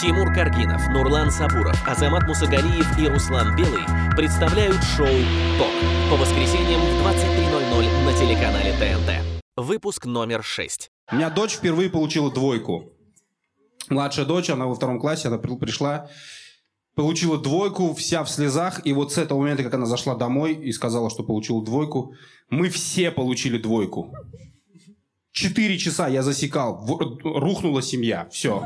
Тимур Каргинов, Нурлан Сабуров, Азамат Мусагалиев и Руслан Белый представляют шоу «ТОК» по воскресеньям в 23.00 на телеканале ТНТ. Выпуск номер 6. У меня дочь впервые получила двойку. Младшая дочь, она во втором классе, она при- пришла, получила двойку, вся в слезах, и вот с этого момента, как она зашла домой и сказала, что получила двойку, мы все получили двойку. Четыре часа я засекал, рухнула семья, все.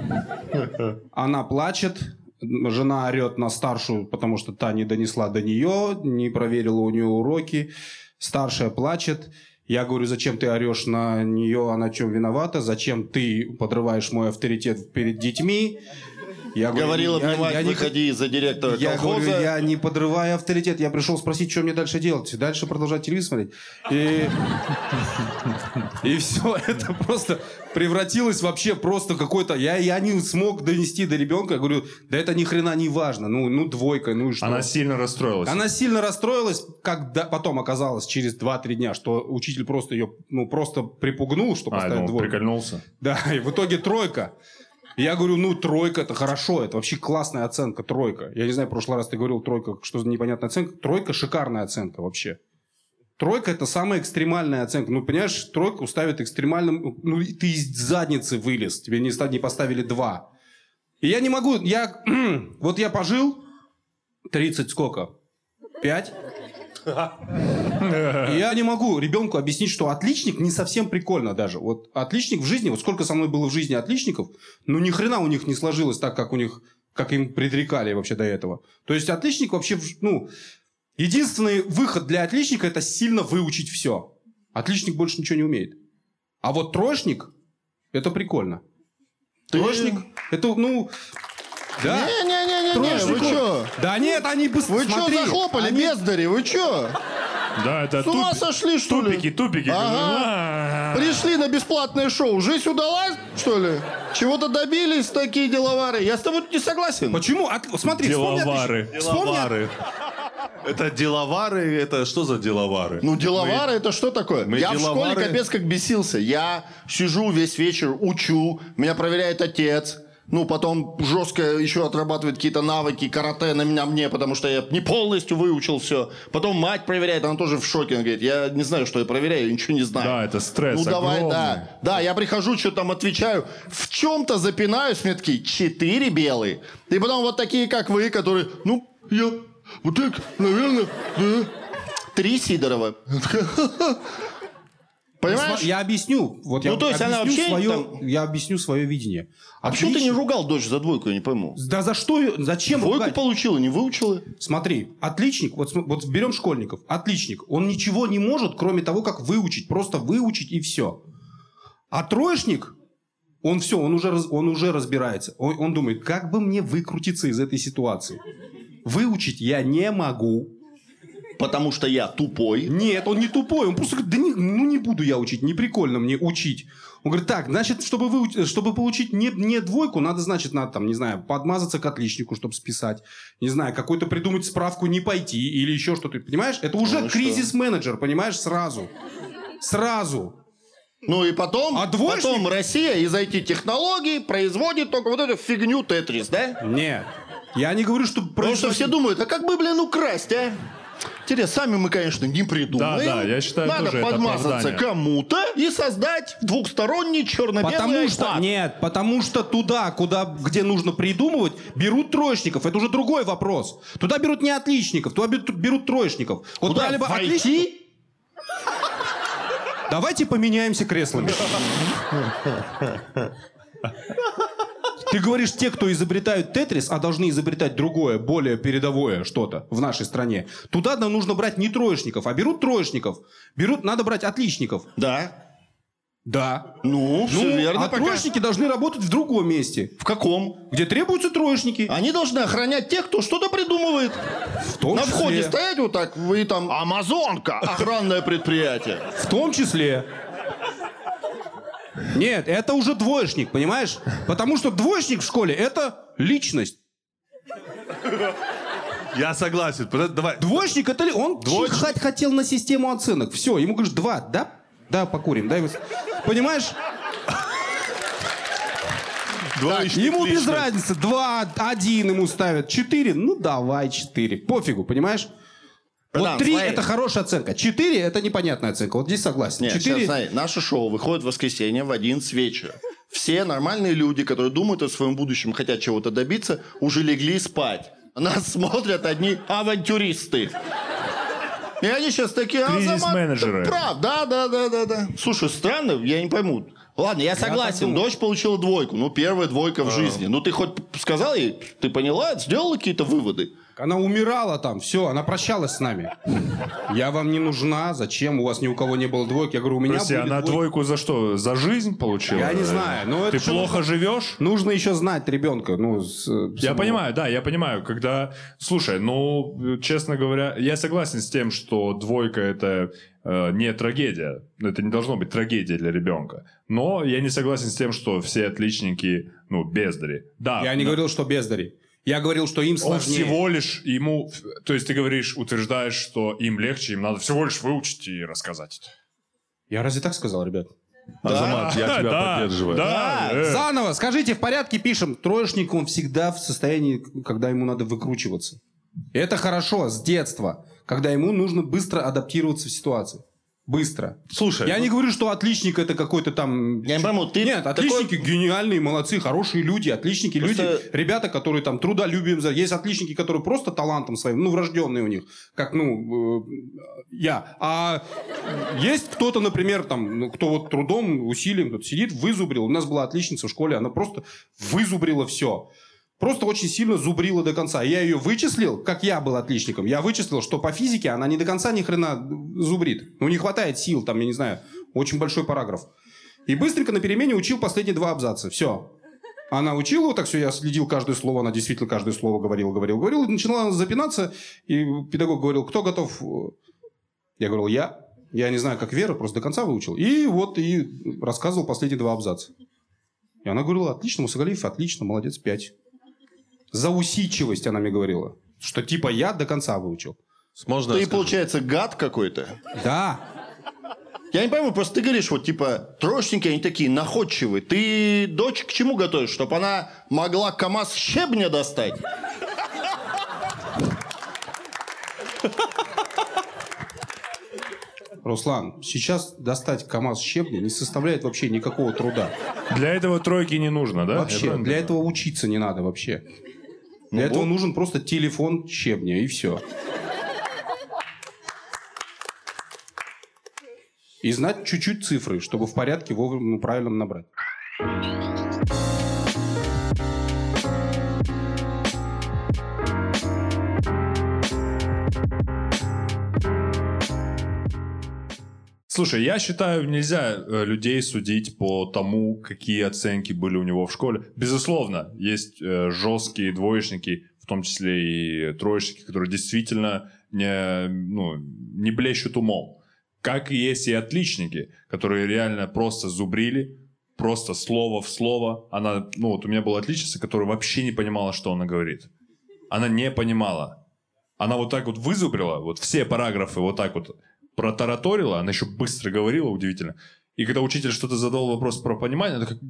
Она плачет, жена орет на старшую, потому что та не донесла до нее, не проверила у нее уроки. Старшая плачет. Я говорю, зачем ты орешь на нее, она чем виновата? Зачем ты подрываешь мой авторитет перед детьми? Я говорю, Говорила я- я не- выходи за директора я колхоза. говорю, я не подрываю авторитет. Я пришел спросить, что мне дальше делать. Дальше продолжать телевизор смотреть. И, и все, это просто превратилось вообще просто какой-то... Я, я не смог донести до ребенка. Я говорю, да это ни хрена не важно. Ну, ну двойка, ну и что? Она сильно расстроилась. Она сильно расстроилась, когда потом оказалось через 2-3 дня, что учитель просто ее, ну, просто припугнул, что А, поставил ну, двойку. прикольнулся. Да, и в итоге тройка. Я говорю, ну, тройка, это хорошо, это вообще классная оценка, тройка. Я не знаю, в прошлый раз ты говорил, тройка, что за непонятная оценка. Тройка шикарная оценка вообще. Тройка – это самая экстремальная оценка. Ну, понимаешь, тройку ставят экстремальным... Ну, ты из задницы вылез, тебе не, не поставили два. И я не могу, я... вот я пожил 30 сколько? 5? Я не могу ребенку объяснить, что отличник не совсем прикольно даже. Вот отличник в жизни, вот сколько со мной было в жизни отличников, ну ни хрена у них не сложилось так, как у них, как им предрекали вообще до этого. То есть отличник вообще, ну, единственный выход для отличника это сильно выучить все. Отличник больше ничего не умеет. А вот троечник, это прикольно. Троечник, это, ну, да. Не-не-не-не, вы Троечнику- чё? Да нет, они быстро, Вы чё смотри, захлопали, они- бездари, вы чё? Да, это С ума туп- сошли, что ли? тупики, тупики. Ага. Пришли на бесплатное шоу. Жизнь удалась, что ли? Чего-то добились такие деловары? Я с тобой не согласен. Почему? От- смотри, Деловары. вспомни Деловары. Это деловары, это что за деловары? Ну, деловары это что такое? мы я в школе деловары. капец как бесился. Я сижу весь вечер, учу, меня проверяет отец. Ну, потом жестко еще отрабатывает какие-то навыки карате на меня мне, потому что я не полностью выучил все. Потом мать проверяет, она тоже в шоке. Она говорит, я не знаю, что я проверяю, я ничего не знаю. Да, это стресс Ну, давай, огромный. да. Да, я прихожу, что там отвечаю, в чем-то запинаюсь, мне такие, четыре белые. И потом вот такие, как вы, которые, ну, я вот так, наверное, да. Три Сидорова. Понимаешь? Я объясню. Вот Ну, я то есть она объясню вообще свое, там- я объясню свое видение. А почему ты не Отлично. ругал дочь за двойку, я не пойму? Да за что? Зачем Двойку ругать? получила, не выучила? Смотри, отличник, вот, вот берем школьников, отличник, он ничего не может, кроме того, как выучить, просто выучить и все. А троечник, он все, он уже, он уже разбирается. Он, он думает, как бы мне выкрутиться из этой ситуации. Выучить я не могу. Потому что я тупой. Нет, он не тупой, он просто говорит, да не, ну не буду я учить, не прикольно мне учить. Он говорит, так, значит, чтобы, выуч- чтобы получить не, не двойку, надо, значит, надо там, не знаю, подмазаться к отличнику, чтобы списать. Не знаю, какой-то придумать справку не пойти или еще что-то. Понимаешь? Это уже Ну кризис-менеджер, понимаешь, сразу. Сразу. Ну и потом, А двоечник? потом Россия из IT-технологий производит только вот эту фигню Тетрис, да? Нет. Я не говорю, что... Потому что все думают, а как бы, блин, украсть, а? Интересно, сами мы, конечно, не придумаем. Да, да, я считаю, Надо тоже это подмазаться оправдание. кому-то и создать двухсторонний черно-белый Потому что, iPad. нет, потому что туда, куда, где нужно придумывать, берут троечников. Это уже другой вопрос. Туда берут не отличников, туда берут, берут троечников. Вот Куда, брали бы в отличников-? Давайте поменяемся креслами. Ты говоришь, те, кто изобретают Тетрис, а должны изобретать другое, более передовое что-то в нашей стране. Туда нам нужно брать не троечников, а берут троечников. Берут, надо брать отличников. Да. Да. Ну, все Ну, верно а пока. троечники должны работать в другом месте, В каком? где требуются троечники. Они должны охранять тех, кто что-то придумывает. В том На числе. входе стоять вот так, вы там Амазонка, охранное предприятие. В том числе. Нет, это уже двоечник, понимаешь? Потому что двоечник в школе это личность. Я согласен. Давай. Двоечник это ли- он Двоечник. чихать хотел на систему оценок. Все, ему говоришь два, да? Да, покурим, дай. Понимаешь? Двоечник Ему без личность. разницы. Два, один ему ставят. Четыре, ну давай четыре. Пофигу, понимаешь? Вот три это хорошая оценка. Четыре это непонятная оценка. Вот здесь согласен. Нет, Четыре. сейчас, смотри, наше шоу выходит в воскресенье в 11 вечера. Все нормальные люди, которые думают о своем будущем, хотят чего-то добиться, уже легли спать. Нас смотрят одни авантюристы. И они сейчас такие, а, Кризис-менеджеры. Прав, да, да, да, да, да. Слушай, странно, я не пойму. Ладно, я согласен, дочь получила двойку. Ну, первая двойка в жизни. Ну, ты хоть сказал ей, ты поняла, сделала какие-то выводы? Она умирала там, все, она прощалась с нами. Я вам не нужна, зачем? У вас ни у кого не было двойки. Я говорю, у меня Прости, она двойки. двойку за что? За жизнь получила? Я не знаю, но Ты это плохо живешь? Нужно еще знать ребенка. Ну, с- Я с- понимаю, да, я понимаю, когда... Слушай, ну, честно говоря, я согласен с тем, что двойка это э, не трагедия. Это не должно быть трагедия для ребенка. Но я не согласен с тем, что все отличники, ну, бездари. Да. Я не но говорил, что бездари. Я говорил, что им Он сложнее. всего лишь ему... То есть ты говоришь, утверждаешь, что им легче, им надо всего лишь выучить и рассказать это. Я разве так сказал, ребят? Азамат, я тебя Да, поддерживаю. Да, э. Заново, скажите, в порядке пишем. Троечник, он всегда в состоянии, когда ему надо выкручиваться. Это хорошо, с детства, когда ему нужно быстро адаптироваться в ситуации. Быстро. Слушай, Я не говорю, что отличник это какой-то там... Я не пойму, ты Нет, такой- отличники гениальные, молодцы, хорошие люди, отличники Просто- люди, ребята, которые там трудолюбием... Есть отличники, которые просто талантом своим, ну, врожденные у них, как, ну, э, я. А есть кто-то, например, там, ну, кто вот трудом, усилием тут сидит, вызубрил. У нас была отличница в школе, она просто вызубрила все. Просто очень сильно зубрила до конца. Я ее вычислил, как я был отличником. Я вычислил, что по физике она не до конца ни хрена зубрит. Ну, не хватает сил, там, я не знаю, очень большой параграф. И быстренько на перемене учил последние два абзаца. Все. Она учила вот так все, я следил каждое слово, она действительно каждое слово говорила, говорила, говорила. Начинала запинаться, и педагог говорил, кто готов? Я говорил, я. Я не знаю, как Вера, просто до конца выучил. И вот и рассказывал последние два абзаца. И она говорила, отлично, Мусагалиев, отлично, молодец, пять. За усидчивость она мне говорила. Что типа я до конца выучил. можно Ты, получается, гад какой-то. Да. Я не пойму, просто ты говоришь, вот типа, троечники, они такие находчивые. Ты дочь к чему готовишь? Чтобы она могла КАМАЗ щебня достать? Руслан, сейчас достать КАМАЗ щебня не составляет вообще никакого труда. Для этого тройки не нужно, да? Вообще. Для понимаю? этого учиться не надо вообще. Для этого нужен просто телефон щебня, и все. И знать чуть-чуть цифры, чтобы в порядке вовремя ну, правильно набрать. Слушай, я считаю, нельзя э, людей судить по тому, какие оценки были у него в школе. Безусловно, есть э, жесткие двоечники, в том числе и троечники, которые действительно не, ну, не блещут умом. Как и есть и отличники, которые реально просто зубрили, просто слово в слово. Она, ну вот у меня была отличница, которая вообще не понимала, что она говорит. Она не понимала. Она вот так вот вызубрила, вот все параграфы вот так вот протараторила, она еще быстро говорила, удивительно. И когда учитель что-то задал вопрос про понимание, она такая...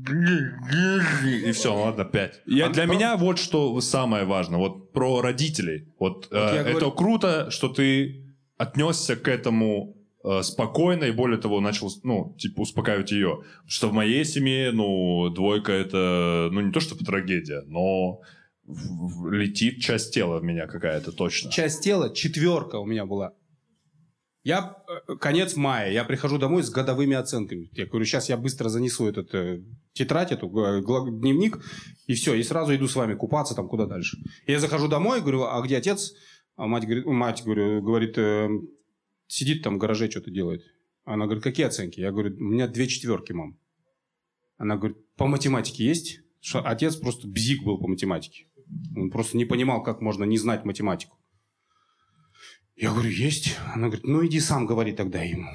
И все, ладно, пять. Я, А для про- меня вот что самое важное. Вот про родителей. Вот, э, я это говорю- круто, что ты отнесся к этому э, спокойно и более того начал, ну, типа, успокаивать ее. Что в моей семье, ну, двойка это, ну, не то чтобы трагедия, но в- в- летит часть тела в меня какая-то точно. Часть тела, четверка у меня была. Я, э, конец мая, я прихожу домой с годовыми оценками. Я говорю, сейчас я быстро занесу этот э, тетрадь, эту, э, дневник, и все, и сразу иду с вами купаться там куда дальше. Я захожу домой, говорю, а где отец? А мать говорит, мать, говорю, говорит, «Э, сидит там в гараже, что-то делает. Она говорит, какие оценки? Я говорю, у меня две четверки, мам. Она говорит, по математике есть? Что отец просто бзик был по математике. Он просто не понимал, как можно не знать математику. Я говорю, есть. Она говорит, ну иди сам говори тогда им.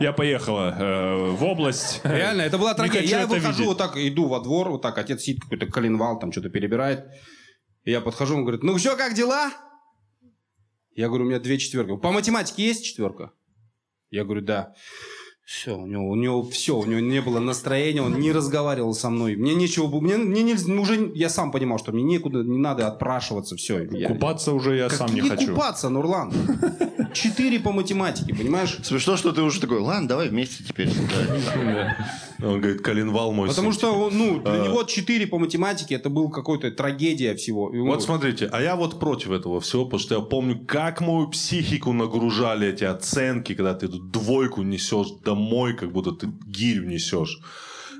Я поехала э, в область. Реально, это была трагедия. Я выхожу видеть. вот так, иду во двор, вот так, отец сидит, какой-то коленвал, там что-то перебирает. И я подхожу, он говорит, ну все, как дела? Я говорю, у меня две четверки. По математике есть четверка? Я говорю, да. Все, у него, у него все, у него не было настроения, он не разговаривал со мной. Мне нечего, было- мне, мне нельзя- ну, уже я сам понимал, что мне некуда, не надо отпрашиваться, все. Купаться уже я сам не хочу. купаться, Нурлан? Четыре по математике, понимаешь? Смешно, что ты уже такой, ладно, давай вместе теперь. Да. Он говорит, коленвал мой Потому сын». что, ну, для А. него 4 по математике это был какой-то трагедия всего. И, Вот смотрите, а я вот против этого всего, потому что я помню, как мою психику нагружали эти оценки, когда ты эту двойку несешь домой, как будто ты гирю несешь.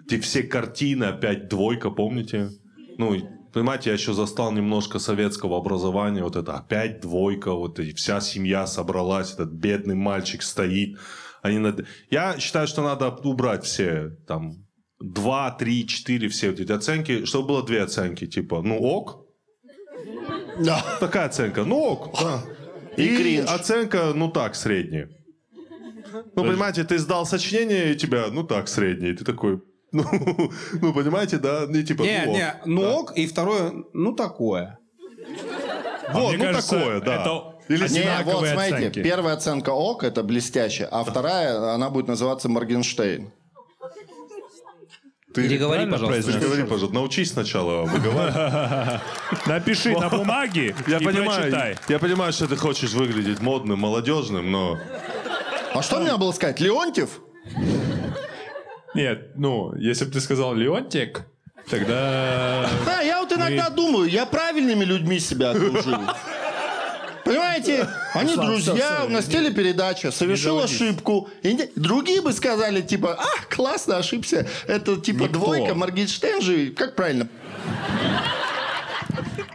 Эти все картины, опять двойка, помните? Ну, понимаете, я еще застал немножко советского образования, вот это опять двойка, вот и вся семья собралась, этот бедный мальчик стоит. Они над- Я считаю, что надо убрать все там 2, 3, 4, все вот эти оценки, чтобы было две оценки, типа, ну ок, Да. Такая оценка. Ну ок, да. И И, кринж. оценка, ну так, средняя. Ну, понимаете, ты сдал сочинение, и тебя, ну так, средний. Ты такой, ну, ну понимаете, да? И типа, не, ну, ок. не, ну ок, и второе, ну такое. А Вот, ну кажется, такое, да. это Или Не, вот смотрите, оценки. первая оценка ок, это блестяще, а вторая, она будет называться Моргенштейн. Ты Переговори, пожалуйста. Переговори, пожалуйста. Научись сначала выговаривать. Напиши на бумаге Я и понимаю, прочитай. я понимаю, что ты хочешь выглядеть модным, молодежным, но... А что мне было сказать? Леонтьев? Нет, ну, если бы ты сказал Леонтик, тогда... Да, я вот иногда думаю, я правильными людьми себя окружил. Понимаете, они друзья, у нас не- телепередача, совершил ошибку. И другие бы сказали, типа, а, классно, ошибся. Это типа Никто. двойка, Моргенштейн же, как правильно?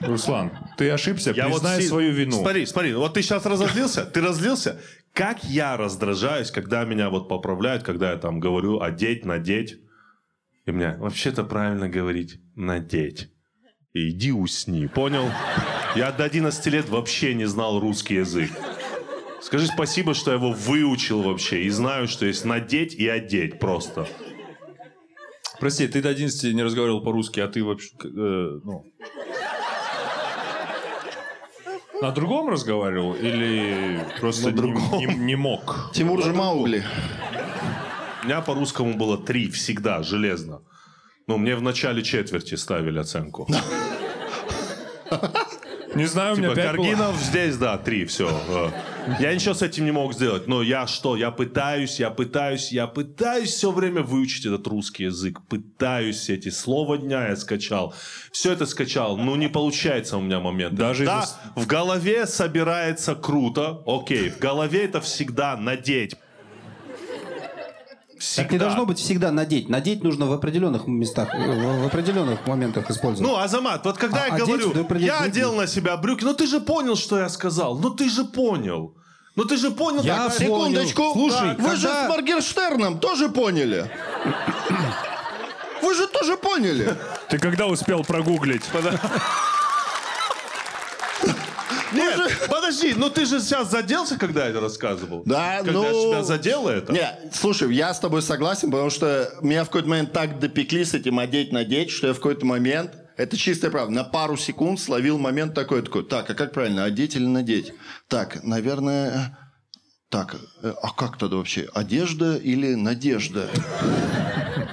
Руслан, ты ошибся, Я вот признай си- свою вину. Смотри, смотри, вот ты сейчас разозлился, ты разлился. Как я раздражаюсь, когда меня вот поправляют, когда я там говорю одеть, надеть. И мне вообще-то правильно говорить надеть. И иди усни, понял? Я до 11 лет вообще не знал русский язык. Скажи спасибо, что я его выучил вообще. И знаю, что есть надеть и одеть просто. Прости, ты до 11 не разговаривал по-русски, а ты вообще... э, ну... На другом разговаривал или просто не, не- не мог? Тимур же Маугли. У меня по русскому было три всегда, железно. Но мне в начале четверти ставили оценку. Не знаю, у меня Типа, пять было. Каргинов здесь, да, три, все. Я ничего с этим не мог сделать. Но я что? Я пытаюсь, я пытаюсь, я пытаюсь все время выучить этот русский язык. Пытаюсь эти слова дня я скачал. Все это скачал. Ну, не получается у меня момент. Даже да, из-за- в голове собирается круто. Окей, в голове это всегда надеть. Всегда. Так не должно быть всегда надеть. Надеть нужно в определенных местах, в в определенных моментах использовать. Ну, Азамат, вот когда А- я одеть, говорю, да, я одел на себя брюки, ну ты же понял, что я сказал. Ну ты же понял. Ну ты же понял, Я понял. Секундочку. Слушай, вы же когда- с Моргенштерном тоже поняли. Вы же тоже поняли. Ты когда успел прогуглить? Нет, подожди, ну ты же сейчас заделся, когда я это рассказывал? Да, когда ну... тебя задело это? Не, слушай, я с тобой согласен, потому что меня в какой-то момент так допекли с этим одеть-надеть, что я в какой-то момент, это чистая правда, на пару секунд словил момент такой, такой, так, а как правильно, одеть или надеть? Так, наверное, так, а как тогда вообще, одежда или надежда?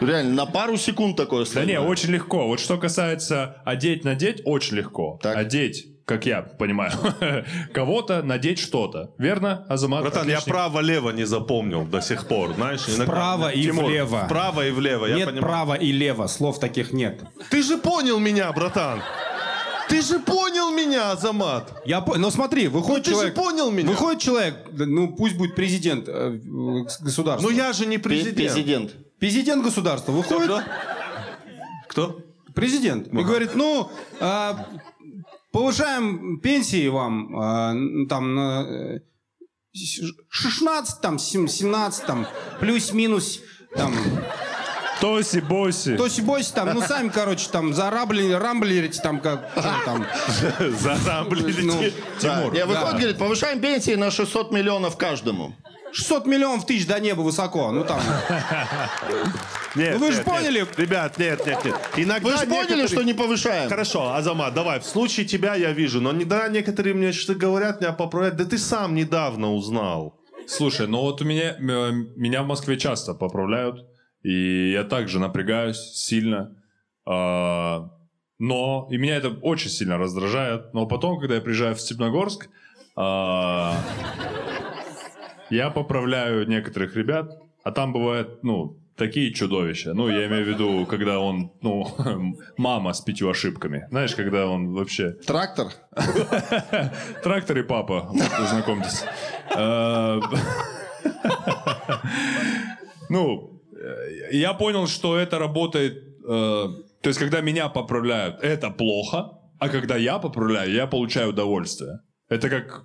Реально, на пару секунд такое Да словил. не, очень легко. Вот что касается одеть, надеть, очень легко. Так. Одеть, как я понимаю, кого-то, надеть что-то. Верно, Азамат? Братан, я Отличник. право-лево не запомнил до сих пор, знаешь? иногда- Вправо и Тимур, влево. Вправо и влево, я нет понимаю. права и лево, слов таких нет. Ты же понял меня, братан. Ты же понял меня, Азамат. Я по... Но смотри, выходит Ну, ты же человек... понял меня. Выходит человек, ну пусть будет президент э, государства. Ну я же не Пре- президент. Президент. Президент государства выходит, Кто? Кто? президент, и говорит, ну, а, повышаем пенсии вам, а, там, на, э, с- 16, там, сем- 17, там, плюс-минус, там, Тоси, боси. тоси-боси, там, ну, сами, короче, там, зараблили, рамблерите, там, как, что там. Зарамблили. Ну, Да. Тимур, Не, выходит, да. говорит, повышаем пенсии на 600 миллионов каждому. 600 миллионов тысяч до неба высоко, ну, там. Нет, Ну, вы же нет, нет. поняли. Ребят, нет, нет, нет. Иногда Вы же поняли, некоторые- что не повышаем? Хорошо, Азамат, давай, в случае тебя я вижу, но иногда некоторые мне что-то говорят, меня поправляют, да ты сам недавно узнал. Слушай, ну вот у меня, э, меня в Москве часто поправляют, и я также напрягаюсь сильно. А, но, и меня это очень сильно раздражает, но потом, когда я приезжаю в Степногорск, а, я поправляю некоторых ребят, а там бывает, ну, такие чудовища. Ну, я имею в виду, когда он, ну, мама с пятью ошибками. Знаешь, когда он вообще... Трактор? Трактор и папа, вот, знакомьтесь. Э, Ну, я понял, что это работает... э, То есть, когда меня поправляют, это плохо, а когда я поправляю, я получаю удовольствие. Это как...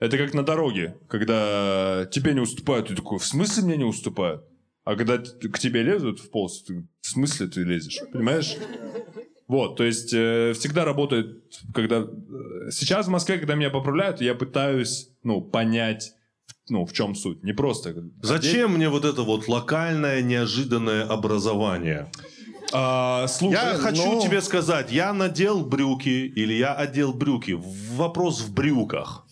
Это как на дороге, когда тебе не уступают, ты такой, в смысле мне не уступают? А когда к тебе лезут в полос, ты, в смысле ты лезешь? Понимаешь? Вот, то есть э, всегда работает, когда... э, Сейчас в Москве, когда меня поправляют, я пытаюсь, ну, понять, ну, в чем суть. Не просто... Зачем мне вот это вот локальное неожиданное образование? А, слушай, Я хочу ну- тебе сказать, я надел брюки или я одел брюки. Вопрос в брюках.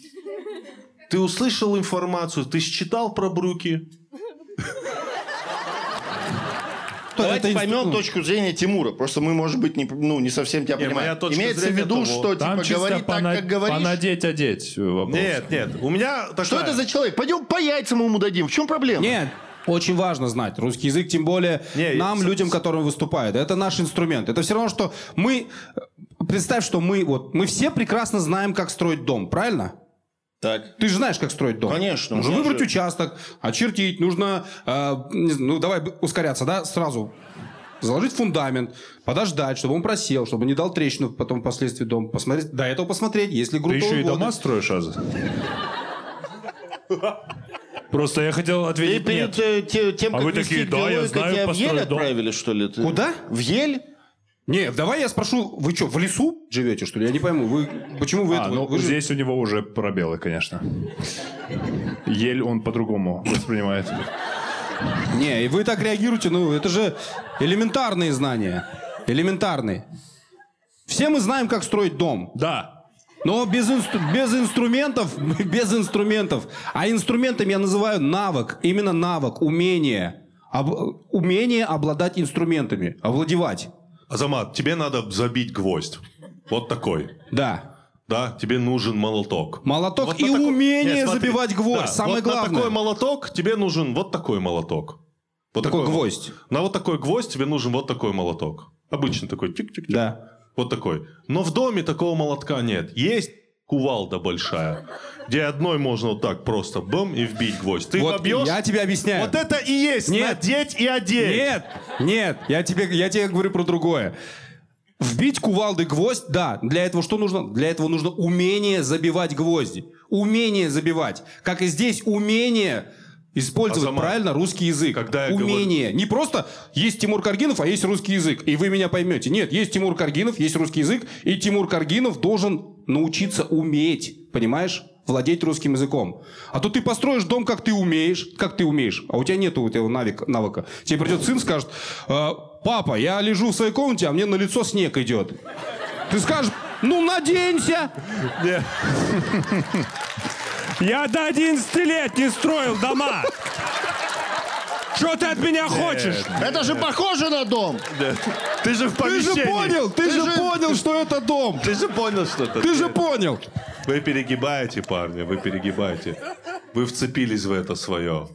Ты услышал информацию, ты считал про брюки? Давайте это поймем инстру- точку зрения Тимура. Просто мы, может быть, не, ну, не совсем тебя Не, моя понимаем. точка Имеется в виду, того- что типа говорить так, пона- как говоришь. понадеть, одеть э, вопрос. Нет, нет. У меня такая... Что это за человек? Пойдем по яйцам ему дадим. В чем проблема? Нет, очень важно знать русский язык, тем более Не, нам, с- людям, которые выступают. Это наш инструмент. Это все равно, что мы... Представь, что мы вот... Мы все прекрасно знаем, как строить дом, правильно? Так. Ты же знаешь, как строить дом. Конечно, Нужно выбрать же- участок, очертить, нужно... э, ну, давай ускоряться, да, сразу. Заложить фундамент, подождать, чтобы он просел, чтобы не дал трещину потом впоследствии дом. Посмотреть, до этого посмотреть, если Ты грунтовые еще и воды. дома строишь, Аза? Просто я хотел Ты ответить нет. э, те- тем, А как вы вести такие, да, я знаю, как тебя в построить Ель дом. отправили, что ли? Ты- Куда? В Ель? Не, давай я спрошу, вы что, в лесу живете, что ли? Я не пойму, вы почему вы А, это... ну вы же- здесь у него уже пробелы, конечно. Ель он по-другому воспринимает. Не, и вы так реагируете, ну это же элементарные знания. Элементарные. Все мы знаем, как строить дом. Да. Но без, инстру- без инструментов, без инструментов. А инструментами я называю навык. Именно навык, умение. Об- умение обладать инструментами, овладевать. Азамат, тебе надо забить гвоздь. Вот такой. Да. Да, тебе нужен молоток. Молоток Вот и такой- умение Нет, смотри. забивать гвоздь. Да, Самое вот главное. на такой молоток тебе нужен вот такой молоток. Вот Такой гвоздь. На вот такой гвоздь тебе нужен вот такой молоток. Обычный такой. Чик-чик-чик. Да. Вот такой. Но в доме такого молотка нет. Есть кувалда большая, где одной можно вот так просто бум и вбить гвоздь. Ты Вот вобьешь, я тебе объясняю. вот это и есть Нет. надеть и одеть. Нет, нет, я тебе, я тебе говорю про другое. Вбить кувалдой гвоздь, да. Для этого что нужно? Для этого нужно умение забивать гвозди. Умение забивать. Как и здесь умение использовать Азамат, правильно русский язык. когда я умение. Не просто есть Тимур Каргинов, а есть русский язык. И вы меня поймете. Нет, есть Тимур Каргинов, есть русский язык. И Тимур Каргинов должен научиться уметь. Понимаешь? Владеть русским языком. А то ты построишь дом, как ты умеешь, как ты умеешь, а у тебя нет этого навыка. навыка. Тебе придет сын, скажет, «Э, папа, я лежу в своей комнате, а мне на лицо снег идет. Ты скажешь, ну наденься. Я до 11 лет не строил дома. Что ты от меня хочешь? Это же похоже на дом. Ты же в Ты же понял, ты, же, понял, что это дом. Ты же понял, что это. Ты же понял. Вы перегибаете, парни, вы перегибаете. Вы вцепились в это свое.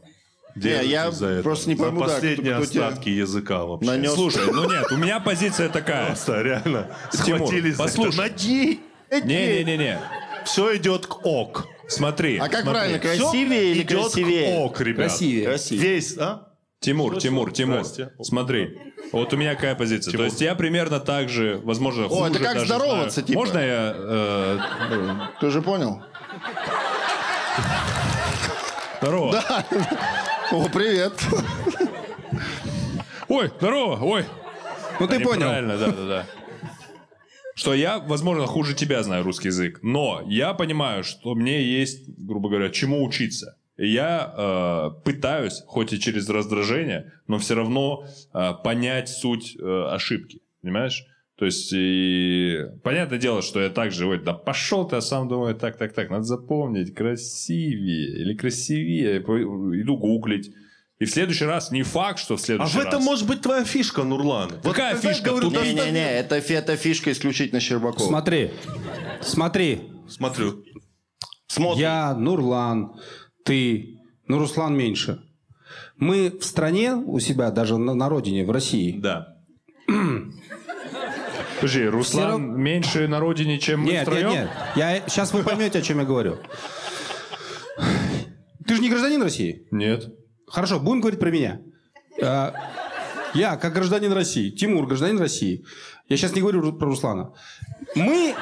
Держитесь я за это. просто не пойму, да, последние кто- тебя остатки языка вообще. Нанес. Слушай, ну нет, у меня позиция такая. Просто реально Тимур, схватились за послушай. это. Нади! Не-не-не-не. Все идет к ок. Смотри. А как смотри. правильно, красивее или идет красивее? к ок, ребят. Красивее. Красивее. Весь, а? Тимур, Тимур, Тимур, Здрасте. смотри. Вот у меня какая позиция. Тимур. То есть я примерно так же, возможно, О, это хуже как даже здороваться, знаю. типа? Можно я... э, Ты же понял? здорово. О, привет. Ой, здорово, ой. Ну ты понял. Правильно, да, да, да. Что я, возможно, хуже тебя знаю русский язык, но я понимаю, что мне есть, грубо говоря, чему учиться. И я э, пытаюсь, хоть и через раздражение, но все равно э, понять суть э, ошибки. Понимаешь? То есть, и понятное дело, что я так же, вот, да пошел ты, а сам думаю, так, так, так, надо запомнить, красивее или красивее. Иду гуглить. И в следующий раз не факт, что в А следующий в раз. этом может быть твоя фишка, Нурлан. Вот Какая фишка? Не-не-не, это, фи- это фишка исключительно Щербакова. Смотри, смотри, Смотрю. Смотрим. я, Нурлан, ты, ну, Руслан меньше. Мы в стране у себя, даже на, на родине, в России. Да. Подожди, Руслан Все рав- меньше на родине, чем мы Нет, нет, втроем? нет. Я, сейчас вы поймете, о чем я говорю. Ты же не гражданин России? Нет. Хорошо, будем говорить про меня. А, Я, как гражданин России, Тимур, гражданин России. Я сейчас не говорю про Руслана. Мы...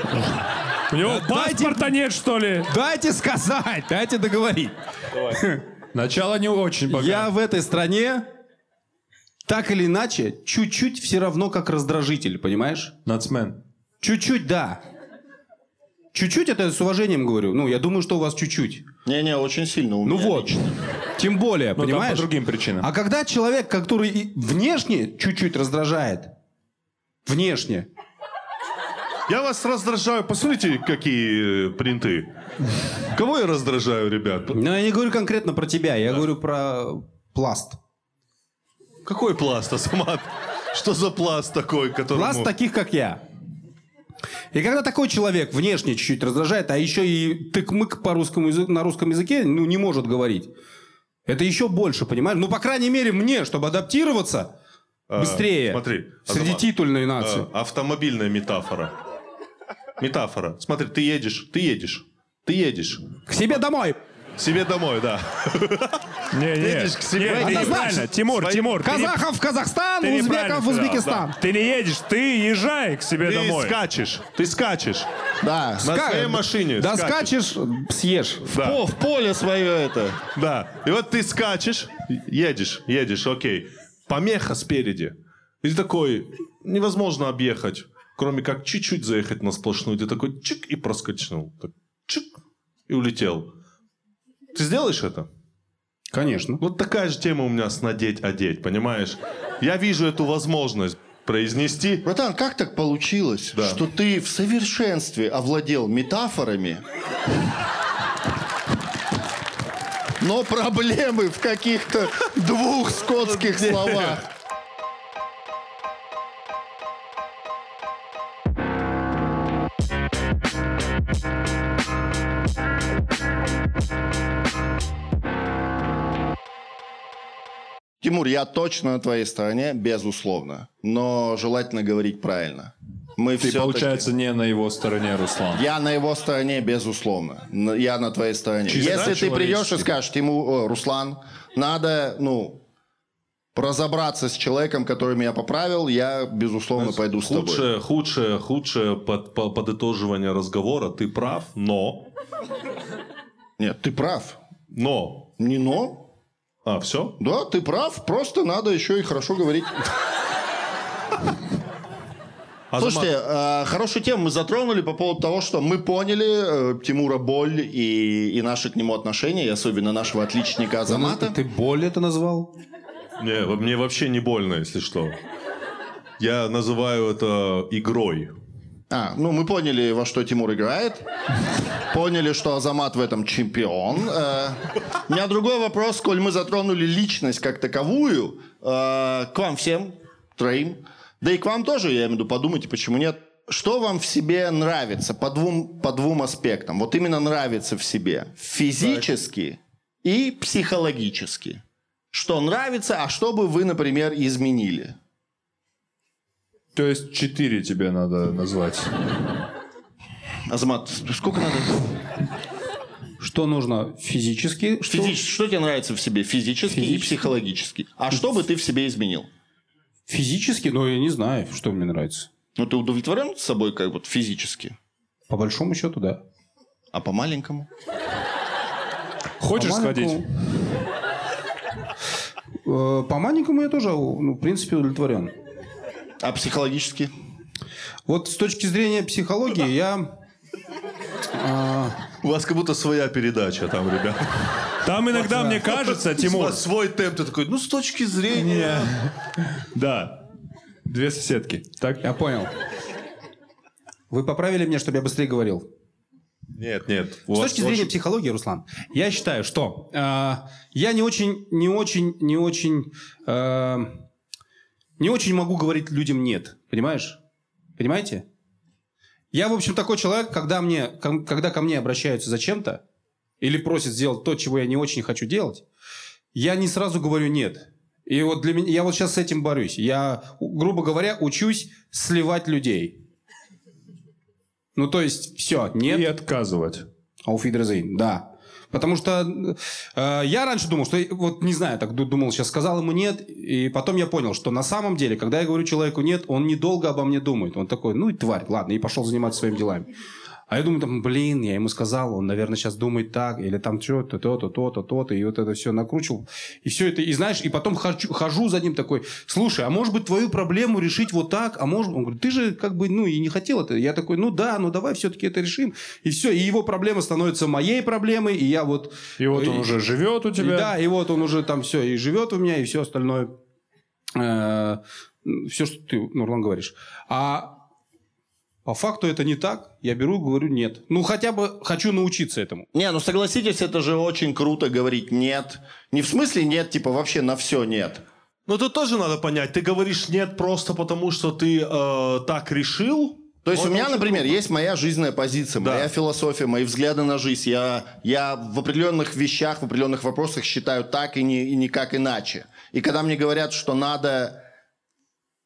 У него паспорта нет, что ли? Дайте сказать, дайте договорить. Начало не очень пока. Я в этой стране так или иначе чуть-чуть все равно как раздражитель, понимаешь? Нацмен. Чуть-чуть, да. Чуть-чуть это с уважением говорю. Ну, я думаю, что у вас чуть-чуть. Не-не, очень сильно у Ну меня вот. лично. Тем более, Ну, там понимаешь? по другим причинам. А когда человек, который внешне чуть-чуть раздражает, внешне, Я вас раздражаю. Посмотрите, какие э, принты. Кого я раздражаю, ребят? но я не говорю конкретно про тебя, я говорю про пласт. Какой пласт, Асамат? Что за пласт такой, который... Пласт таких, как я. И когда такой человек внешне чуть-чуть раздражает, а еще и тыкмык по русскому языку, на русском языке ну, не может говорить. Это еще больше, понимаешь? Ну, по крайней мере, мне, чтобы адаптироваться быстрее смотри, среди Азамат, титульной нации. автомобильная метафора. Метафора. Смотри, ты едешь, ты едешь, ты едешь. К себе домой! Себе домой, да. Не, Едешь к не, себе. не, ты неправильно. Тимур, Свои- Тимур, ты не- Казахов в Казахстан, ты узбеков в Узбекистан. да. Ты не едешь, ты езжай к себе Ты домой. скачешь, ты скачешь. Да. На Ска- своей машине Да скачешь. скачешь, съешь. Да. По- в поле свое это. Да. И вот ты скачешь, едешь, едешь, окей. Помеха спереди. И ты такой, невозможно объехать, кроме как чуть-чуть заехать на сплошную. Ты такой чик и проскочил. Так, чик и улетел. Ты сделаешь это? Конечно. Вот такая же тема у меня с надеть-одеть, понимаешь? Я вижу эту возможность произнести. Братан, как так получилось, Да. что ты в совершенстве овладел метафорами, но проблемы в каких-то двух скотских словах? Тимур, я точно на твоей стороне, безусловно. Но желательно говорить правильно. Мы Ты, получается, не на его стороне, Руслан. Я на его стороне, безусловно. Я на твоей стороне. Чисто Если ты придешь и скажешь ему, «О, Руслан, надо, ну, разобраться с человеком, который меня поправил, я, безусловно, пойду с тобой. Худшее, худшее, худшее под- по- подытоживание разговора. Ты прав, но... Нет, ты прав. Но... Не но. А, все? Да, ты прав. Просто надо еще и хорошо говорить. Слушайте, э, хорошую тему мы затронули по поводу того, что мы поняли э, Тимура боль и, и наши к нему отношения, и особенно нашего отличника Азамата. Ты боль это назвал? Не, мне вообще не больно, если что. Я называю это игрой. А, ну мы поняли, во что Тимур играет. Поняли, что Азамат в этом чемпион. Э, У меня другой вопрос, коль мы затронули личность как таковую, э, к вам всем, троим, да и к вам тоже, я имею в виду, подумайте, почему нет. Что вам в себе нравится по двум, по двум аспектам? Вот именно нравится в себе. Физически и психологически. Что нравится, а что бы вы, например, изменили? То есть четыре тебе надо назвать. Азамат, сколько надо? Что нужно физически? Что... Физически, что тебе нравится в себе? Физически, и Физически. психологически. А что бы ты в себе изменил? Физически? Ну, я не знаю, что мне нравится. Ну, ты удовлетворен с собой как вот физически? По большому счету, да. А по маленькому? Хочешь По сходить? маленькому- Э, По маленькому я тоже, ну, в принципе, удовлетворен. А психологически? Вот с точки зрения психологии я... У вас как будто своя передача там, ребят. Там иногда, мне кажется, У Тимур... вас свой темп. Ты такой, ну, с точки зрения... Да. Две соседки. Так? Я понял. Вы поправили меня, чтобы я быстрее говорил. Нет, нет. С точки зрения психологии, Руслан, я считаю, что э, я не очень, не очень, не очень, э, не очень могу говорить людям нет, понимаешь? Понимаете? Я, в общем, такой человек, когда мне, когда ко мне обращаются за чем-то или просят сделать то, чего я не очень хочу делать, я не сразу говорю нет. И вот для меня, я вот сейчас с этим борюсь. Я, грубо говоря, учусь сливать людей. Ну, то есть, все, нет. И отказывать. Wiedersehen, да. Потому что э, я раньше думал, что, вот не знаю, так ду- думал, сейчас сказал ему нет, и потом я понял, что на самом деле, когда я говорю человеку нет, он недолго обо мне думает. Он такой, ну и тварь, ладно, и пошел заниматься своими делами. А я думаю, там, блин, я ему сказал, он, наверное, сейчас думает так, или там что-то, то-то, то-то, то-то, и вот это все накручивал. И все это, и знаешь, и потом хожу, хожу за ним такой, слушай, а может быть твою проблему решить вот так, а может... Он говорит, ты же как бы, ну, и не хотел это. Я такой, ну да, ну давай все-таки это решим. И все, и его проблема становится моей проблемой, и я вот... И вот он И- уже живет у тебя. Да, и вот он уже там все, и живет у меня, и все остальное. все, что ты, Нурлан, говоришь. А по факту это не так. Я беру и говорю нет. Ну, хотя бы хочу научиться этому. Не, ну согласитесь, это же очень круто говорить нет. Не в смысле нет, типа вообще на все нет. Но тут тоже надо понять. Ты говоришь нет просто потому, что ты э, так решил. То есть Вот у меня, например, есть моя жизненная позиция, Да. моя философия, мои взгляды на жизнь. Я, я в определенных вещах, в определенных вопросах считаю так и, не, и никак иначе. И когда мне говорят, что надо,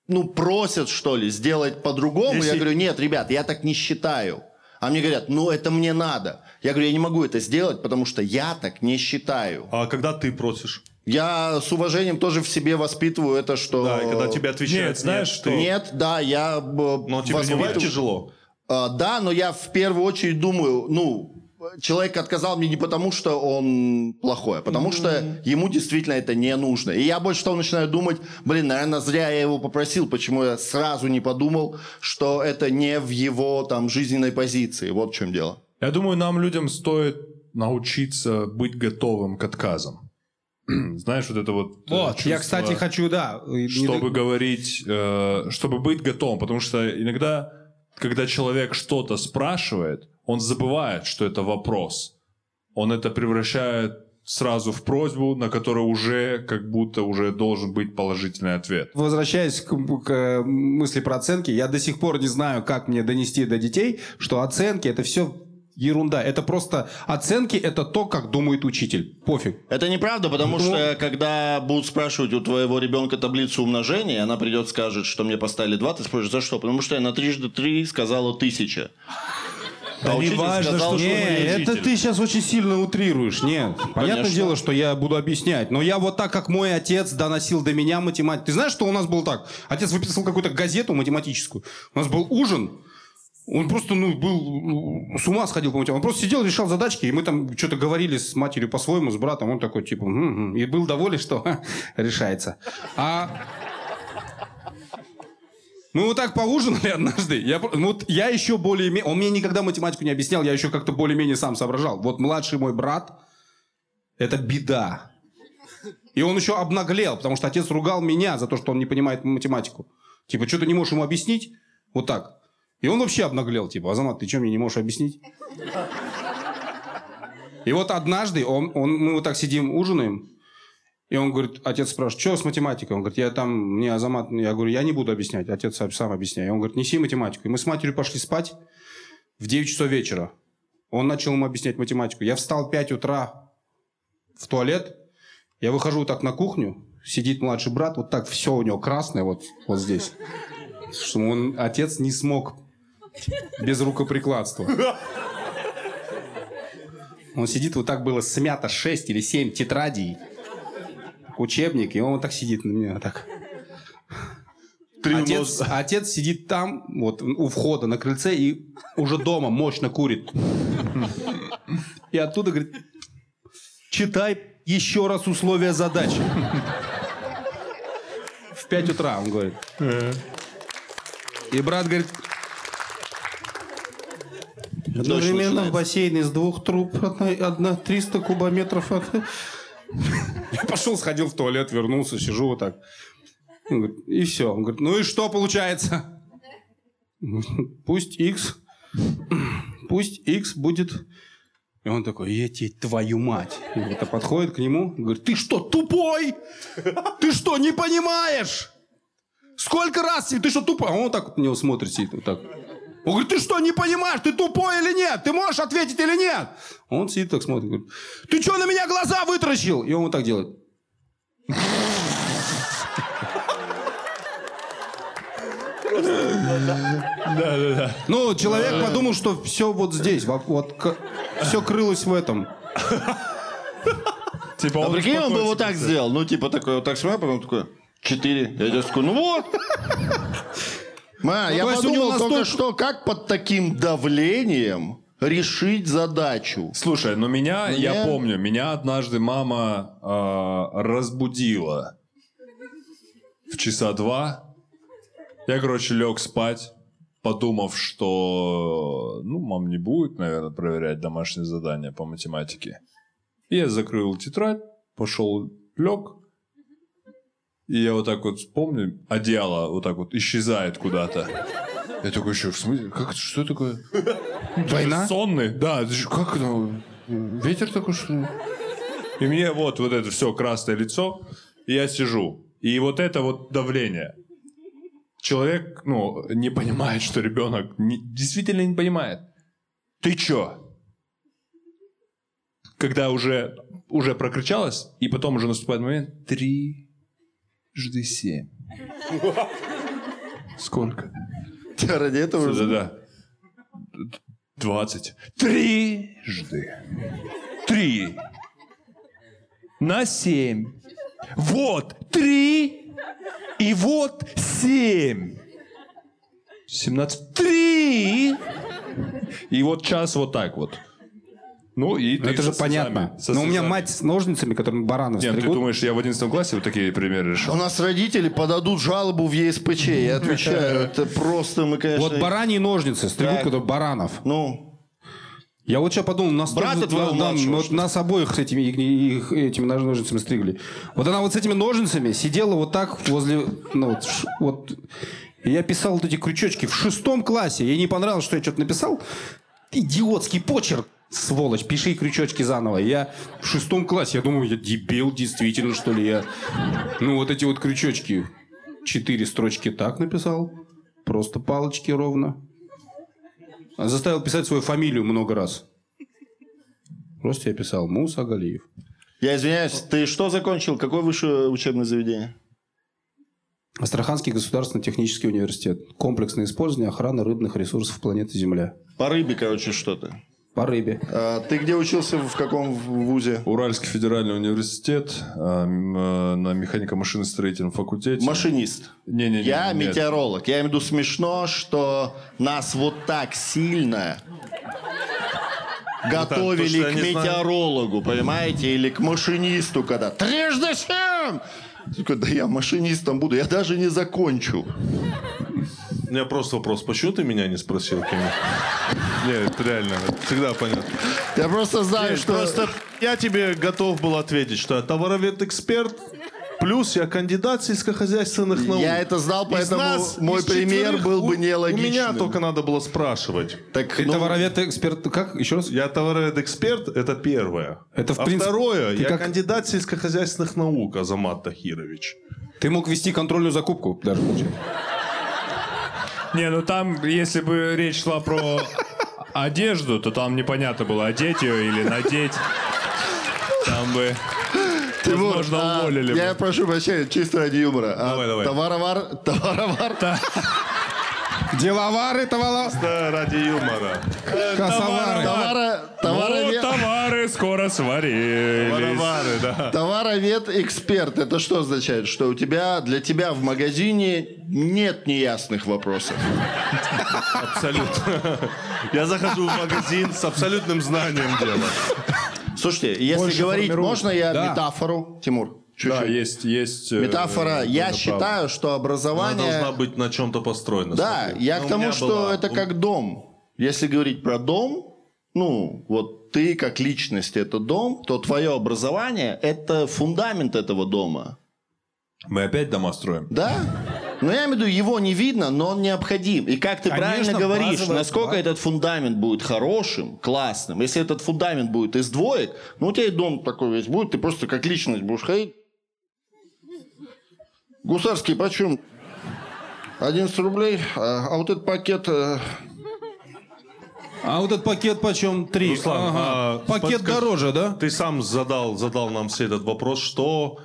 ну, просят, что ли, сделать по-другому, я Если- говорю, нет, ребят, я так не считаю. А мне говорят, ну, это мне надо. Я говорю, я не могу это сделать, потому что я так не считаю. А когда ты просишь? Я с уважением тоже в себе воспитываю это, что... Да, и когда тебе отвечают Нет, знаешь, что- ты- Нет, да, я... Но тебе не бывает тяжело? А, да, но я в первую очередь думаю, ну, человек отказал мне не потому, что он плохой, а потому что ему действительно это не нужно. И я больше того начинаю думать, блин, наверное, зря я его попросил, почему я сразу не подумал, что это не в его там жизненной позиции. Вот в чем дело. Я думаю, нам, людям, стоит научиться быть готовым к отказам. Знаешь, вот это вот... э, Вот, я, чувство, кстати, хочу, да. Чтобы говорить, э, чтобы быть готовым. Потому что иногда, когда человек что-то спрашивает, он забывает, что это вопрос. Он это превращает сразу в просьбу, на которую уже как будто уже должен быть положительный ответ. Возвращаясь к, к, э, мысли про оценки, я до сих пор не знаю, как мне донести до детей, что оценки это все ерунда. Это просто оценки это то, как думает учитель. Пофиг. Это неправда, потому что когда будут спрашивать у твоего ребенка таблицу умножения, она придет скажет, что мне поставили 2, ты спросишь, за что? Потому что я на трижды 3 сказала тысяча. А учитель сказал, Не, это ты сейчас очень сильно утрируешь. Нет, понятное Конечно. дело, что я буду объяснять. Но я вот так, как мой отец доносил до меня математику. Ты знаешь, что у нас было так? Отец выписал какую-то газету математическую. У нас был ужин. Он просто, ну, был, ну, с ума сходил по. Он просто сидел, решал задачки, и мы там что-то говорили с матерью по-своему, с братом. Он такой, типа, «М, м». и был доволен, что решается. А мы вот так поужинали однажды. Я, ну, вот я еще более-менее... Он мне никогда математику не объяснял, я еще как-то более-менее сам соображал. Вот младший мой брат – это беда. И он еще обнаглел, потому что отец ругал меня за то, что он не понимает математику. Типа, что ты не можешь ему объяснить? Вот так. И он вообще обнаглел. Типа, Азамат, ты что мне не можешь объяснить? И вот однажды он, он, мы вот так сидим, ужинаем, и он говорит, отец спрашивает, что с математикой? Он говорит, я там, мне Азамат, я говорю, я не буду объяснять, отец сам, объясняет. Он говорит, неси математику. И мы с матерью пошли спать в 9 часов вечера. Он начал ему объяснять математику. Я встал в 5 утра в туалет, я выхожу так на кухню, сидит младший брат, вот так все у него красное вот, вот здесь. Что он, отец не смог без рукоприкладства. Он сидит, вот так было смято 6 или 7 тетрадей, учебник, и он вот так сидит на меня, так. Отец, отец сидит там, вот у входа на крыльце, и уже дома мощно курит. И оттуда говорит, читай еще раз условия задачи. В 5 утра, он говорит. И брат говорит, одновременно в бассейн из двух труб, одна, одна 300 кубометров. от- Я пошел, сходил в туалет, вернулся, сижу вот так. Он говорит, и все. Он говорит, ну и что получается? Пусть X, пусть X будет... И он такой, я тебе твою мать. И вот подходит к нему, говорит, ты что, тупой? Ты что, не понимаешь? Сколько раз ты что, тупой? А он так вот на него смотрит, сидит вот так. Он говорит, ты что, не понимаешь, ты тупой или нет? Ты можешь ответить или нет? Он сидит так смотрит, говорит, ты что на меня глаза вытаращил? И он вот так делает. Ну, человек подумал, что все вот здесь, во- вот, все крылось в этом. Типа А он прикинь, он бы вот так сделал. Ну, типа такой, вот так смотрел, потом такой, четыре. Я сейчас такой, ну вот. Ма, я то подумал только настолько- что, как под таким давлением решить задачу. Слушай, но меня, Ну, я помню, меня однажды мама а, разбудила в часа два. Я, короче, лег спать, подумав, что, ну, мам не будет, наверное, проверять домашнее задание по математике. И я закрыл тетрадь, пошел, лег. И я вот так вот помню, одеяло вот так вот исчезает куда-то. Я такой еще, в смысле? Как это? Что такое? Война? Сонный, да. Как это? Ветер такой, что? И мне вот, вот это все красное лицо, и я сижу. И вот это вот давление. Человек, ну, не понимает, что ребенок не- действительно не понимает. Ты чё? Когда уже, уже прокричалось, и потом уже наступает момент, три, жды семь. Сколько? Ради этого же- Да-да. Двадцать. Трижды. Три. На семь. Вот три. И вот семь. Семнадцать. Три. И вот час вот так вот. Ну и ты Это же понятно. со Но у меня мать с ножницами, которыми баранов Нет, ты стригут. думаешь, я в одиннадцатом классе вот такие примеры решил? У нас родители подадут жалобу в ЕСПЧ. Я отвечаю, это просто мы, конечно... Вот бараньи ножницы стригут, когда баранов. Ну, Я вот сейчас подумал, нас, Брата тоже- твоего да, младшего, вот нас обоих с этими, их, этими ножницами стригли. Вот она вот с этими ножницами сидела вот так возле... Ну, вот, вот. И я писал вот эти крючочки в шестом классе. Ей не понравилось, что я что-то написал. Идиотский почерк. Сволочь, пиши крючочки заново. Я в шестом классе, я думаю, я дебил действительно, что ли, я... Ну, вот эти вот крючочки. Четыре строчки так написал. Просто палочки ровно. Заставил писать свою фамилию много раз. Просто я писал Муса Галиев. я извиняюсь, ты что закончил? Какое высшее учебное заведение? Астраханский государственный технический университет. Комплексное использование охраны рыбных ресурсов планеты Земля. По рыбе, короче, что-то. По рыбе. А ты где учился, в каком вузе? Уральский федеральный университет а, э, на механико-машиностроительном факультете. Машинист. Не-не-не. Я нет. метеоролог. Я имею в виду смешно, что нас вот так сильно готовили то, что к не знаю. метеорологу, понимаете, или к машинисту, когда трижды семь! Такой, да я машинистом буду, я даже не закончу. У меня просто вопрос, почему ты меня не спросил, Ким? Нет, реально, всегда понятно. Я просто знаю, Нет, что... Просто я тебе готов был ответить, что я товаровед-эксперт, плюс я кандидат сельскохозяйственных наук. Я это знал, Из поэтому нас, мой из пример был бы у- У меня нелогичным. только надо было спрашивать. Так, Ты ну, товаровед эксперт. Как? Еще раз? Я товаровед-эксперт, это первое. Это, в а принципе, второе, ты я как- кандидат сельскохозяйственных наук, Азамат Тахирович. Ты мог вести контрольную закупку даже. получается. Не, ну там, если бы речь шла про одежду, то там непонятно было, одеть ее или надеть. Там бы, Тимур, возможно, а, уволили бы. Я прошу прощения, чисто ради юмора. А Давай, давай. Товаровар, товаровар, Деловары, товара... Да, ради юмора. Косовары. товара, Ну, товаровед, товары скоро сварились. Товары, да. товаровед эксперт. Это что означает? Что у тебя, для тебя в магазине нет неясных вопросов. Абсолютно. Я захожу в магазин с абсолютным знанием дела. Слушайте, если Больше говорить, формирует. можно я Да. метафору, Тимур? Чуть-чуть. Да, есть, есть. э, Метафора. Я тоже считаю, правда. что Она образование... должна быть на чем-то построена. Да, смотри. я Ну, к тому, что была- это как дом. Если говорить про дом, ну, вот ты как личность это дом, то твое образование это фундамент этого дома. Мы опять дома строим. Да? Но я имею в виду, его не видно, но он необходим. И как ты Конечно, правильно говоришь, базовая насколько база. этот фундамент будет хорошим, классным. Если этот фундамент будет из двоек, ну у тебя и дом такой весь будет, ты просто как личность будешь ходить. Гусарский почем? 11 рублей. А, а вот этот пакет... э, А вот этот пакет почем? Три. Руслан, Ага. а, Пакет подскажи, дороже, да? Ты сам задал, задал нам все этот вопрос, что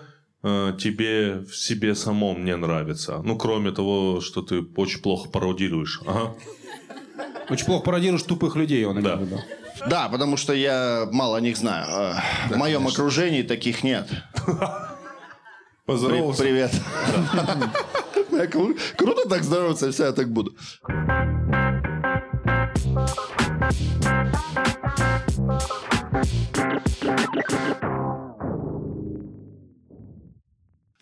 тебе в себе самом не нравится. Ну, кроме того, что ты очень плохо пародируешь. Ага. Очень плохо пародируешь тупых людей, он Да. виду. Да, потому что я мало о них знаю. А, в моем окружении таких нет. При- Поздоровался. привет. Круто так здороваться, все, я так буду.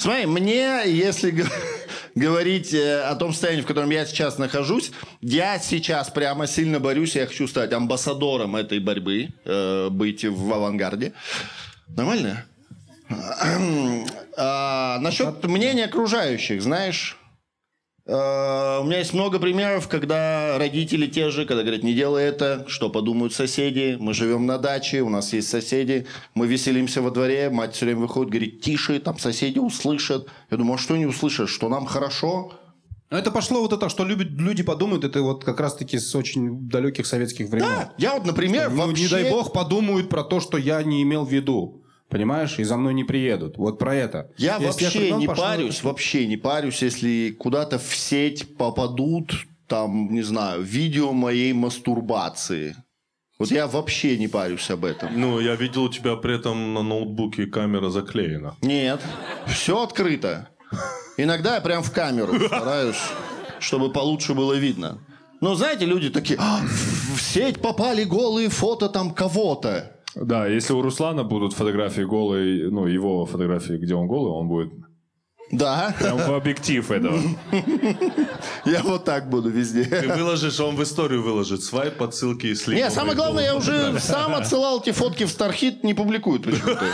Смотри, мне, если говорить э, о том состоянии, в котором я сейчас нахожусь, я сейчас прямо сильно борюсь, я хочу стать амбассадором этой борьбы, э, быть в авангарде. Нормально? А, насчет мнения окружающих, знаешь, э, у меня есть много примеров, когда родители те же, когда говорят, не делай это, что подумают соседи, мы живем на даче, у нас есть соседи, мы веселимся во дворе, мать все время выходит, говорит, тише, там соседи услышат. Я думаю, а что они услышат, что нам хорошо? Но это пошло вот это, что любят, люди подумают, это вот как раз-таки с очень далеких советских времен. Да, я вот, например, Ну, вообще... не дай бог подумают про то, что я не имел в виду. Понимаешь? И за мной не приедут. Вот про это. Я И с тех вообще времен не пошло парюсь, вообще не парюсь, если куда-то в сеть попадут, там, не знаю, видео моей мастурбации. Вот я вообще не парюсь об этом. Ну, я видел у тебя при этом на ноутбуке камера заклеена. Нет, все открыто. Иногда я прям в камеру стараюсь, чтобы получше было видно. Но знаете, люди такие, «А, в сеть попали голые фото там кого-то. Да, если у Руслана будут фотографии голые, ну, его фотографии, где он голый, он будет Да, прям в объектив этого. я вот так буду везде. Ты выложишь, он в историю выложит свайп, подсылки и слив. Не, самое главное, я уже сам отсылал эти фотки в Стархит, не публикуют почему-то.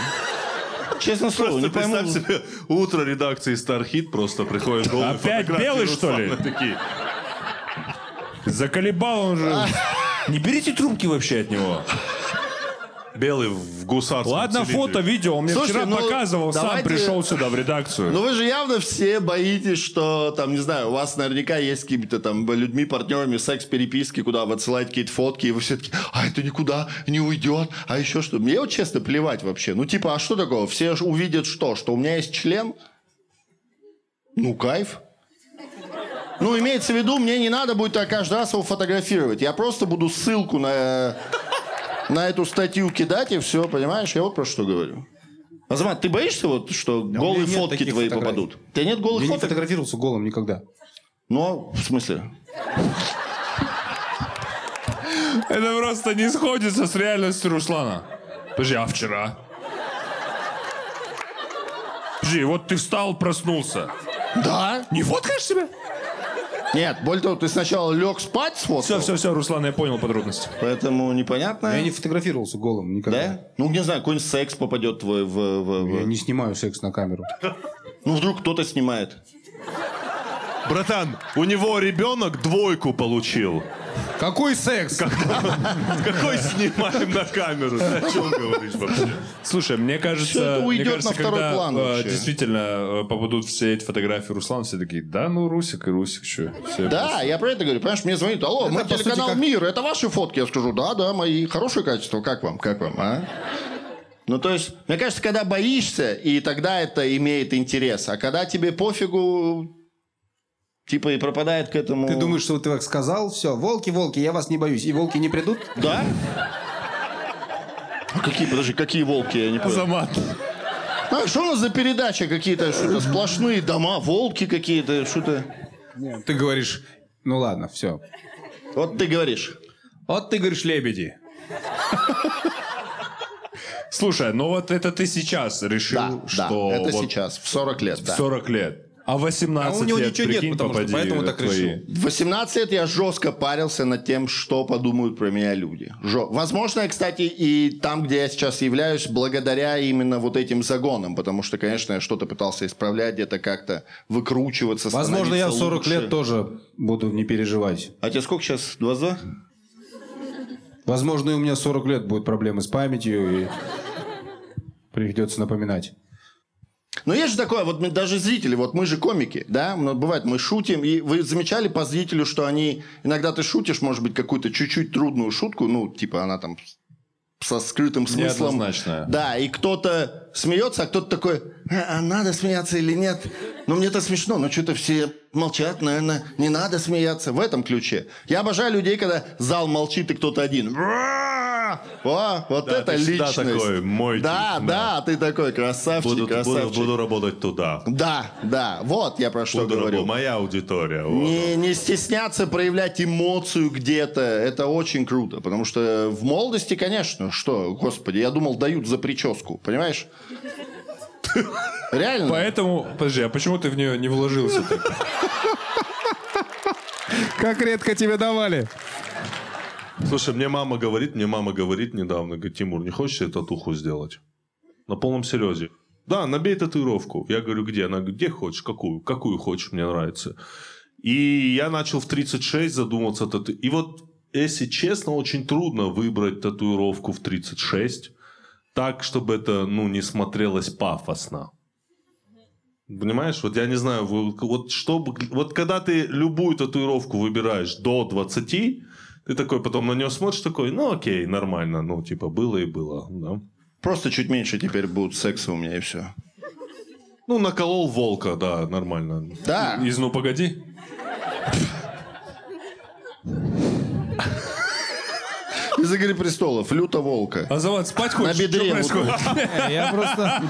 Честно слово, не Просто пойму. представь себе, утро редакции Стархит просто приходит голые Опять белый, что ли? Такие. Заколебал он же. Не берите трубки вообще от него. Белый в гусарском Ладно, цилиндре. фото, видео. Он мне Слушайте, вчера ну, показывал, сам давайте- пришел сюда в редакцию. Но вы же явно все боитесь, что там, не знаю, у вас наверняка есть какими-то там людьми, партнерами секс-переписки, куда вы отсылаете какие-то фотки, и вы все таки а это никуда не уйдет, а еще что. Мне вот честно плевать вообще. Ну, типа, а что такого? Все увидят что? Что у меня есть член? Ну, кайф. Ну, имеется в виду, мне не надо будет так каждый раз его фотографировать. Я просто буду ссылку на, на эту статью кидать, и все, понимаешь? Я вот про что говорю. Азамат, ты боишься, вот, что меня голые фотки твои фотографий. попадут? У тебя нет голых Я не фоток? фотографировался голым никогда. Ну, в смысле? Это просто не сходится с реальностью Руслана. Подожди, а вчера? Подожди, вот ты встал, проснулся. Да. Не фоткаешь себя? Нет, более того, ты сначала лег спать сфоткал, Все, все, все, Руслан, я понял подробности. поэтому непонятно. Я не фотографировался голым никогда. Да? Ну, не знаю, какой-нибудь секс попадет твой в... в- в- Я не снимаю секс на камеру. Ну, вдруг кто-то снимает. Братан, у него ребенок двойку получил. Какой секс? Какой снимаем на камеру? О чем говоришь вообще? Слушай, мне кажется, это мне уйдет кажется, на второй когда план э, действительно э, попадут все эти фотографии Руслана, все такие, да, ну Русик и Русик, что? Да, я про это говорю. Понимаешь, мне звонит, алло, мы по сути, телеканал как- «Мир», это ваши фотки? Я скажу, да, да, мои. Хорошее качество, как вам, как вам, а? Ну, то есть, мне кажется, когда боишься, и тогда это имеет интерес. А когда тебе пофигу, типа, и пропадает к этому... Ты думаешь, что вот ты так сказал, все, волки, волки, я вас не боюсь. И волки не придут? Да? А какие, подожди, какие волки, я не понял. Замат. А что у нас за передача какие-то, что-то сплошные дома, волки какие-то, что-то... Ты говоришь, ну ладно, все. Вот ты говоришь. Вот ты говоришь, лебеди. Слушай, ну вот это ты сейчас решил, Да, что да, это вот сейчас, в 40 лет, в да. 40 лет. А 18 А у него лет, ничего нет, прикинь, потому что попади поэтому в так твои. решил. В 18 лет я жестко парился над тем, что подумают про меня люди. Жё- Возможно, кстати, и там, где я сейчас являюсь, благодаря именно вот этим загонам, потому что, конечно, я что-то пытался исправлять, где-то как-то выкручиваться, Возможно, я в 40 становиться лет лучше. тоже буду не переживать. А тебе сколько сейчас? 22? Возможно, и у меня 40 лет будут проблемы с памятью, и придется напоминать. Но есть же такое, вот мы, даже зрители, вот мы же комики, да, Ну, бывает, мы шутим, и вы замечали по зрителю, что они, иногда ты шутишь, может быть, какую-то чуть-чуть трудную шутку, ну, типа она там со скрытым смыслом. Да, и кто-то смеется, а кто-то такой, а, а надо смеяться или нет? Ну, мне это смешно, но что-то все молчат, наверное, не надо смеяться. В этом ключе. Я обожаю людей, когда зал молчит, и кто-то один. О, вот Да, это ты личность. такой, мой да, тип, да, ты такой красавчик, Буду, буду, красавчик. буду работать туда. Да, да, вот я про что Буду говорю. работать. Моя аудитория. вот. Не, не стесняться проявлять эмоцию где-то, это очень круто. Потому что в молодости, конечно, что, господи, я думал, дают за прическу, понимаешь? Реально. Поэтому, подожди, а почему ты в нее не вложился? Как редко тебе давали. Слушай, мне мама говорит, мне мама говорит недавно, говорит, Тимур, не хочешь себе татуху сделать? На полном серьезе. Да, набей татуировку. Я говорю, где? Она говорит, где хочешь, какую? Какую хочешь, мне нравится. И я начал в 36 задумываться. тату- И вот, если честно, очень трудно выбрать татуировку в 36 так, чтобы это, ну, не смотрелось пафосно. Понимаешь, вот я не знаю, вот, чтобы, вот когда ты любую татуировку выбираешь до 20, ты такой потом на нее смотришь, такой, ну окей, нормально, ну типа было и было, да. Просто чуть меньше теперь будет секса у меня и все. Ну, наколол волка, да, нормально. Да. Из «Ну, погоди». Из «Игры престолов», люта волка. А Завод, спать На хочешь? бедре Что происходит? Я просто...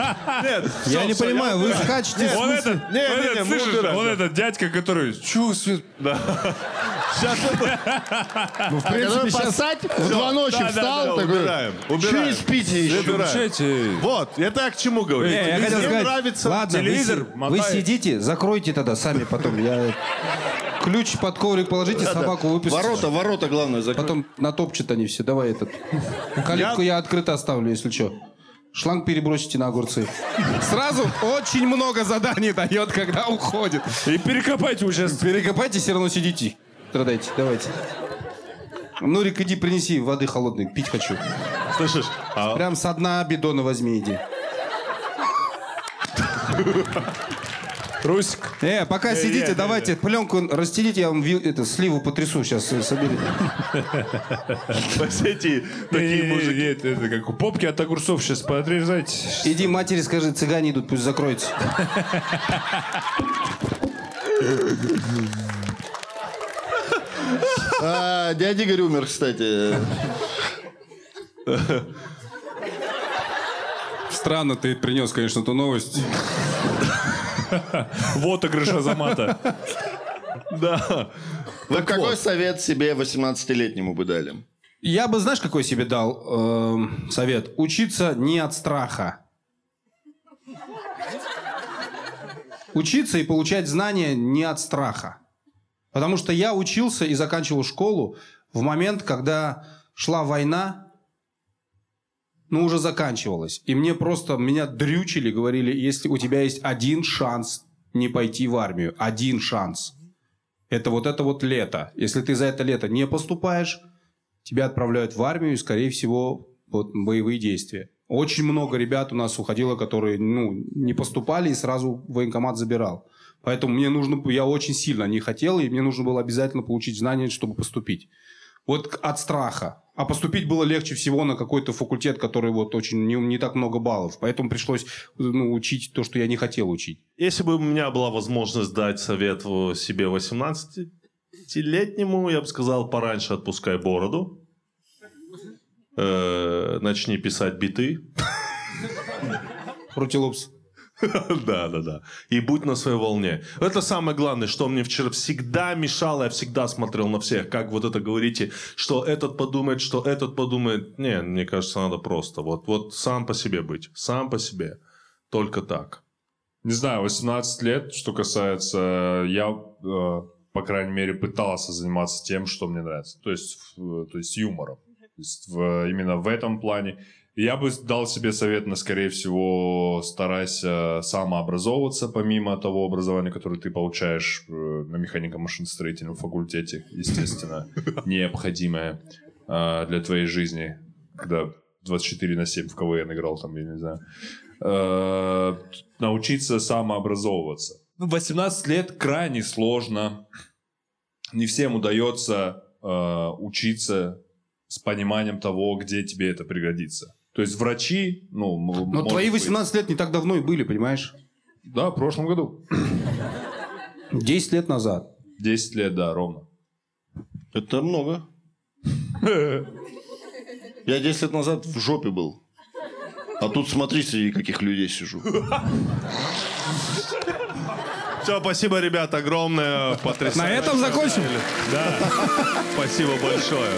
Нет, Я не понимаю, вы скачете... Он этот, Не, не, он не, этот, слышишь, он да. этот дядька, который... Чё, Свет? Сейчас Ну, в Который принципе, сейчас... в два ночи да, да, встал, такой, убираем, «Чё убираем. не спите еще? Убираем. Вот, я так к чему говорю. Не, я хотел Мне сказать, нравится... ладно, вы телевизор, си- вы, сидите, закройте тогда сами потом. Я... Ключ под коврик положите, собаку выпустите. Ворота, ворота, главное, закрой. Потом натопчут они все. Давай этот. Калитку я открыто оставлю, если что. Шланг перебросите на огурцы. Сразу очень много заданий дает, когда уходит. И перекопайте уже. Перекопайте, все равно сидите. Страдайте, давайте. Нурик, иди принеси воды холодной, пить хочу. Слышишь? А Прям со дна бидона возьми, иди. Русик. Э, пока сидите, не, давайте пленку расстелите, я вам ви- это, сливу потрясу сейчас, соберите. все эти такие мужики. Нет, это как у попки от огурцов сейчас подрезайте. Иди матери скажи, цыгане идут, пусть закроются. А, дядя Игорь умер, кстати. Странно ты принес, конечно, эту новость. Вот отыгрыш Азамата. Да. Вы какой совет себе 18-летнему бы дали? Я бы, знаешь, какой себе дал эм, совет? Учиться не от страха. Учиться и получать знания не от страха. Потому что я учился и заканчивал школу в момент, когда шла война, ну, уже заканчивалась. И мне просто, меня дрючили, говорили, если у тебя есть один шанс не пойти в армию, один шанс. Это вот это вот лето. Если ты за это лето не поступаешь, тебя отправляют в армию и, скорее всего, вот, боевые действия. Очень много ребят у нас уходило, которые ну, не поступали и сразу военкомат забирал. Поэтому мне нужно, я очень сильно не хотел, и мне нужно было обязательно получить знания, чтобы поступить. Вот от страха. А поступить было легче всего на какой-то факультет, который вот очень не, не так много баллов. Поэтому пришлось ну, учить то, что я не хотел учить. Если бы у меня была возможность дать совет себе 18-летнему, я бы сказал, пораньше отпускай бороду. Э, начни писать биты. Фрутилупс. Да, да, да. И будь на своей волне. Это самое главное, что мне вчера всегда мешало. Я всегда смотрел на всех, как вот это говорите, что этот подумает, что этот подумает. Не, мне кажется, надо просто вот, вот сам по себе быть. Сам по себе. Только так. Не знаю, 18 лет, что касается, я, э, по крайней мере, пытался заниматься тем, что мне нравится. То есть, то есть юмором. То есть в- именно в этом плане. Я бы дал себе совет на, скорее всего, старайся самообразовываться, помимо того образования, которое ты получаешь э, на механико-машиностроительном факультете, естественно, необходимое э, для твоей жизни, когда 24 на 7 в КВН играл там, я не знаю. Э, научиться самообразовываться. Ну, 18 лет крайне сложно. Не всем удается э, учиться с пониманием того, где тебе это пригодится. То есть врачи, ну, Но может твои быть- 18 лет не так давно и были, понимаешь? Да, в прошлом году. 10 лет назад. 10 лет, да, ровно. Это много. Я 10 лет назад в жопе был. А тут смотри, среди каких людей сижу. Все, спасибо, ребят, огромное. Потрясающе. На этом закончим? Да. Спасибо большое.